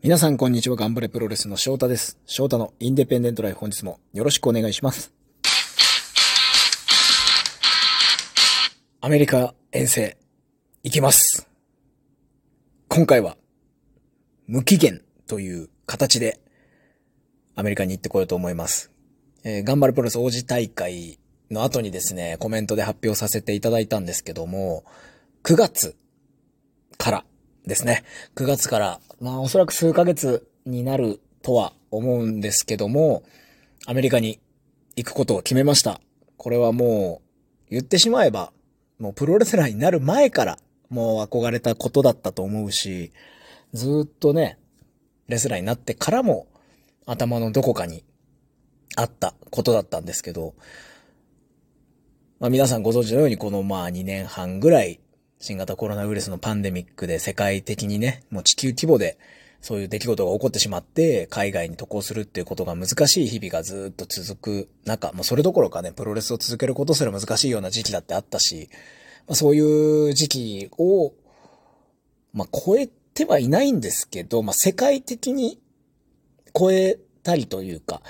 皆さんこんにちは、頑張れプロレスの翔太です。翔太のインデペンデントライフ本日もよろしくお願いします。アメリカ遠征、行きます。今回は、無期限という形で、アメリカに行ってこようと思います。えー頑張れプロレス王子大会の後にですね、コメントで発表させていただいたんですけども、9月からですね。9月から、まあおそらく数ヶ月になるとは思うんですけども、アメリカに行くことを決めました。これはもう、言ってしまえば、もうプロレスラーになる前から、もう憧れたことだったと思うし、ずっとね、レスラーになってからも、頭のどこかにあったことだったんですけど、まあ皆さんご存知のようにこのまあ2年半ぐらい新型コロナウイルスのパンデミックで世界的にね、もう地球規模でそういう出来事が起こってしまって、海外に渡航するっていうことが難しい日々がずっと続く中、もうそれどころかね、プロレスを続けることすら難しいような時期だってあったし、まあ、そういう時期を、まあ超えてはいないんですけど、まあ世界的に超えたりというか、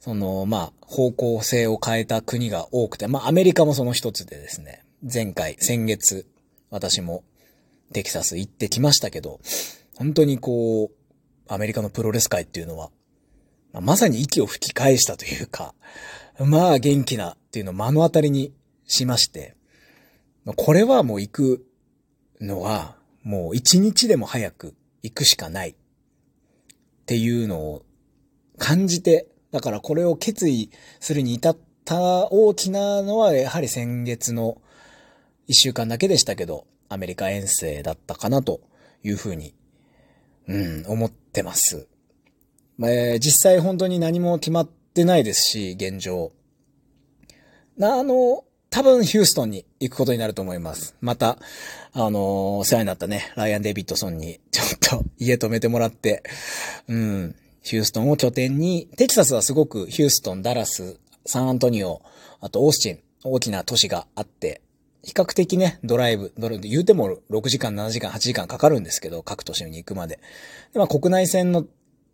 その、まあ、方向性を変えた国が多くて、まあ、アメリカもその一つでですね、前回、先月、私もテキサス行ってきましたけど、本当にこう、アメリカのプロレス界っていうのは、まあまさに息を吹き返したというか、まあ元気なっていうのを目の当たりにしまして、まあこれはもう行くのは、もう一日でも早く行くしかないっていうのを感じて、だからこれを決意するに至った大きなのは、やはり先月の一週間だけでしたけど、アメリカ遠征だったかなというふうに、うん、思ってます。まあ実際本当に何も決まってないですし、現状。な、あの、多分ヒューストンに行くことになると思います。また、あのお世話になったね、ライアン・デビッドソンにちょっと家泊めてもらって、うん、ヒューストンを拠点に、テキサスはすごくヒューストン、ダラス、サンアントニオ、あとオースチン、大きな都市があって、比較的ね、ドライブ、ドライブ言うても6時間、7時間、8時間かかるんですけど、各都市に行くまで。でまあ国内線乗っ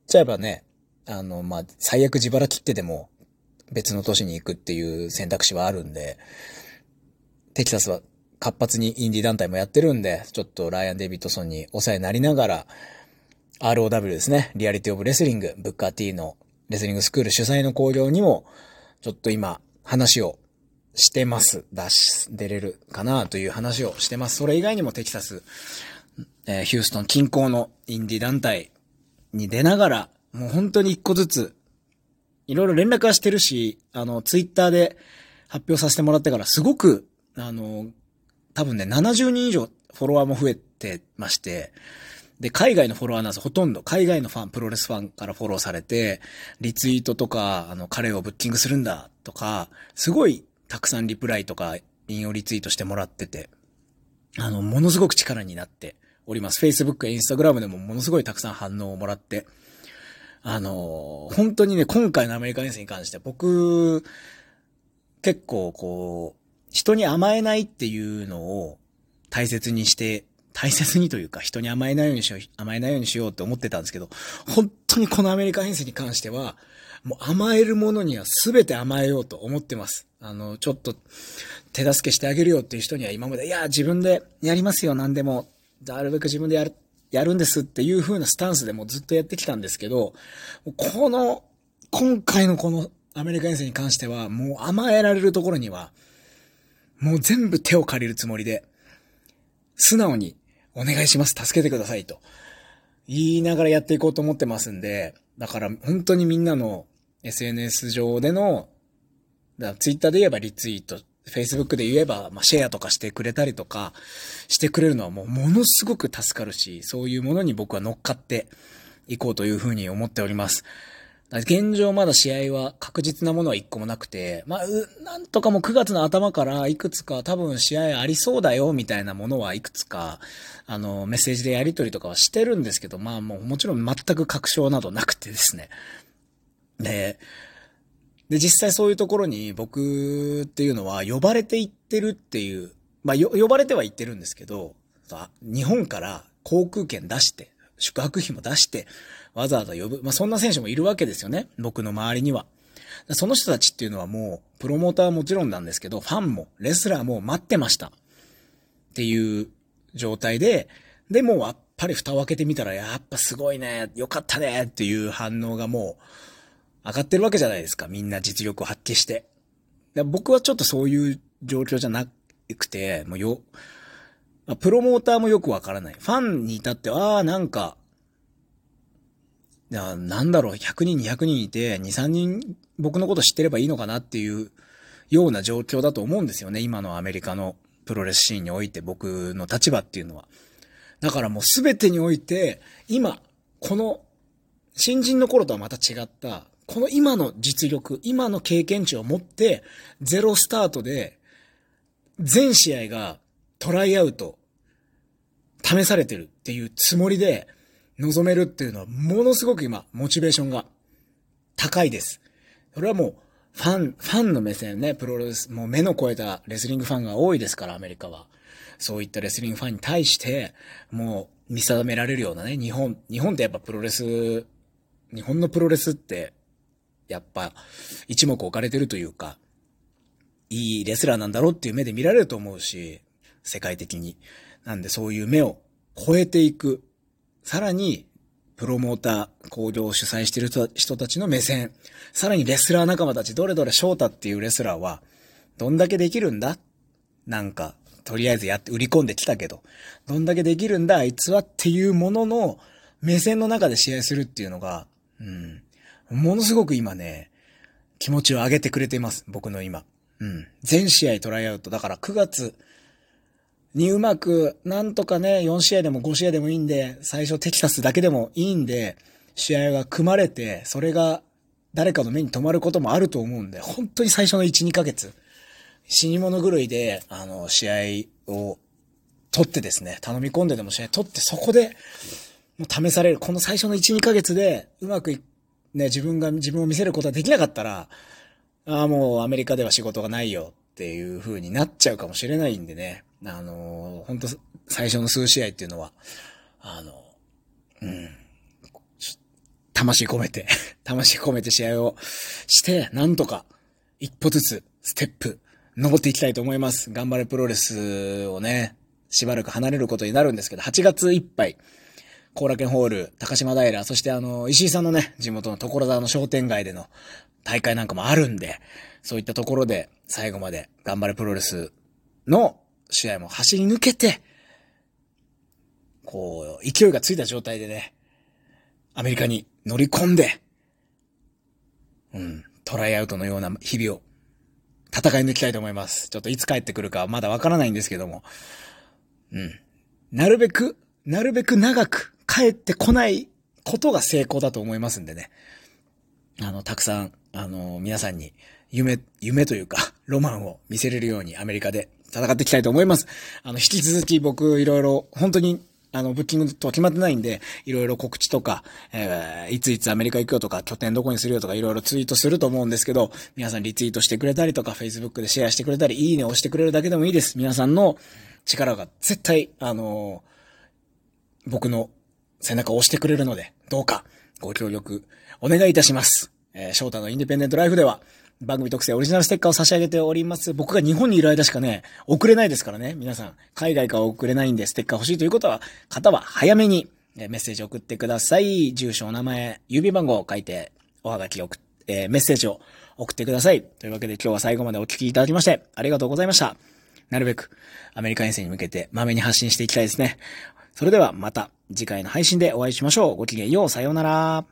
ちゃえばね、あの、まあ、最悪自腹切ってでも別の都市に行くっていう選択肢はあるんで、テキサスは活発にインディ団体もやってるんで、ちょっとライアン・デビッドソンにお世話になりながら、ROW ですね。リアリティオブレスリング、ブッカー T のレスリングスクール主催の興行にも、ちょっと今、話をしてます。出し、出れるかなという話をしてます。それ以外にもテキサス、えーヒューストン近郊のインディ団体に出ながら、もう本当に一個ずつ、いろいろ連絡はしてるし、あの、ツイッターで発表させてもらってから、すごく、あの、多分ね、70人以上フォロワーも増えてまして、で、海外のフォロワーなんですほとんど。海外のファン、プロレスファンからフォローされて、リツイートとか、あの、彼をブッキングするんだとか、すごいたくさんリプライとか、引用リツイートしてもらってて、あの、ものすごく力になっております。Facebook や Instagram でもものすごいたくさん反応をもらって、あの、本当にね、今回のアメリカ遠征に関して僕、結構こう、人に甘えないっていうのを大切にして、大切にというか人に甘えないようにしよう、甘えないようにしようって思ってたんですけど、本当にこのアメリカ遠征に関しては、もう甘えるものには全て甘えようと思ってます。あの、ちょっと手助けしてあげるよっていう人には今まで、いや、自分でやりますよ、何でも。なるべく自分でやる、やるんですっていう風なスタンスでもずっとやってきたんですけど、この、今回のこのアメリカ遠征に関しては、もう甘えられるところには、もう全部手を借りるつもりで、素直にお願いします、助けてくださいと言いながらやっていこうと思ってますんで、だから本当にみんなの SNS 上での、だツイッターで言えばリツイート、Facebook で言えば、まあ、シェアとかしてくれたりとかしてくれるのはもうものすごく助かるし、そういうものに僕は乗っかっていこうというふうに思っております。現状まだ試合は確実なものは一個もなくて、まあ、なんとかもう9月の頭からいくつか多分試合ありそうだよみたいなものはいくつか、あの、メッセージでやり取りとかはしてるんですけど、まあもうもちろん全く確証などなくてですね。で、で、実際そういうところに僕っていうのは呼ばれていってるっていう、まあよ呼ばれてはいってるんですけど、日本から航空券出して、宿泊費も出して、わざわざ呼ぶ。まあ、そんな選手もいるわけですよね。僕の周りには。その人たちっていうのはもう、プロモーターはもちろんなんですけど、ファンも、レスラーも待ってました。っていう状態で、で、もやっぱり蓋を開けてみたら、やっぱすごいね、よかったねっていう反応がもう、上がってるわけじゃないですか。みんな実力を発揮して。僕はちょっとそういう状況じゃなくて、もうよ、プロモーターもよくわからない。ファンに至っては、ああ、なんか、なんだろう、100人、200人いて、2、3人僕のこと知ってればいいのかなっていうような状況だと思うんですよね。今のアメリカのプロレスシーンにおいて僕の立場っていうのは。だからもうすべてにおいて、今、この、新人の頃とはまた違った、この今の実力、今の経験値を持って、ゼロスタートで、全試合がトライアウト、試されてるっていうつもりで、望めるっていうのは、ものすごく今、モチベーションが高いです。それはもう、ファン、ファンの目線ね、プロレス、もう目の超えたレスリングファンが多いですから、アメリカは。そういったレスリングファンに対して、もう見定められるようなね、日本、日本ってやっぱプロレス、日本のプロレスって、やっぱ、一目置かれてるというか、いいレスラーなんだろうっていう目で見られると思うし、世界的に。なんでそういう目を超えていく。さらに、プロモーター、工業を主催してる人たちの目線、さらにレスラー仲間たち、どれどれ翔太っていうレスラーは、どんだけできるんだ？なんか、とりあえずやって、売り込んできたけど、どんだけできるんだ？あいつはっていうものの、目線の中で試合するっていうのが、うん、ものすごく今ね、気持ちを上げてくれています。僕の今。うん。全試合トライアウト。だから9月にうまく、なんとかね、4試合でも5試合でもいいんで、最初テキサスだけでもいいんで、試合が組まれて、それが誰かの目に留まることもあると思うんで、本当に最初の1、2ヶ月、死に物狂いで、あの、試合を取ってですね、頼み込んででも試合取って、そこで、もう試される。この最初の1、2ヶ月で、うまくいね、自分が自分を見せることができなかったら、ああ、もうアメリカでは仕事がないよっていう風になっちゃうかもしれないんでね。あの、本当最初の数試合っていうのは、あの、うん、魂込めて 魂込めて試合をして、なんとか、一歩ずつ、ステップ、登っていきたいと思います。頑張れプロレスをね、しばらく離れることになるんですけど、8月いっぱい、後楽園ホール、高島平、そしてあの、石井さんのね、地元の所沢の商店街での大会なんかもあるんで、そういったところで最後まで頑張れプロレスの試合も走り抜けて、こう、勢いがついた状態でね、アメリカに乗り込んで、うん、トライアウトのような日々を戦い抜きたいと思います。ちょっといつ帰ってくるかはまだわからないんですけども、うん。なるべく、なるべく長く帰ってこないことが成功だと思いますんでね。あの、たくさん、あの、皆さんに夢、夢というか、ロマンを見せれるようにアメリカで戦っていきたいと思います。あの、引き続き僕いろいろ、本当にあの、ブッキングと決まってないんで、いろいろ告知とか、えー、いついつアメリカ行くよとか、拠点どこにするよとか、いろいろツイートすると思うんですけど、皆さんリツイートしてくれたりとか、Facebook でシェアしてくれたり、いいねを押してくれるだけでもいいです。皆さんの力が絶対、あのー、僕の背中を押してくれるので、どうかご協力お願いいたします。えー、翔太のインディペンデントライフでは、番組特製オリジナルステッカーを差し上げております。僕が日本にいる間しかね、送れないですからね。皆さん、海外から送れないんで、ステッカー欲しいということは、方は早めにえメッセージ送ってください。住所、お名前、郵便番号を書いて、おはがきを送えー、メッセージを送ってください。というわけで今日は最後までお聞きいただきまして、ありがとうございました。なるべく、アメリカ遠征に向けて、まめに発信していきたいですね。それではまた次回の配信でお会いしましょう。ごきげんよう。さようなら。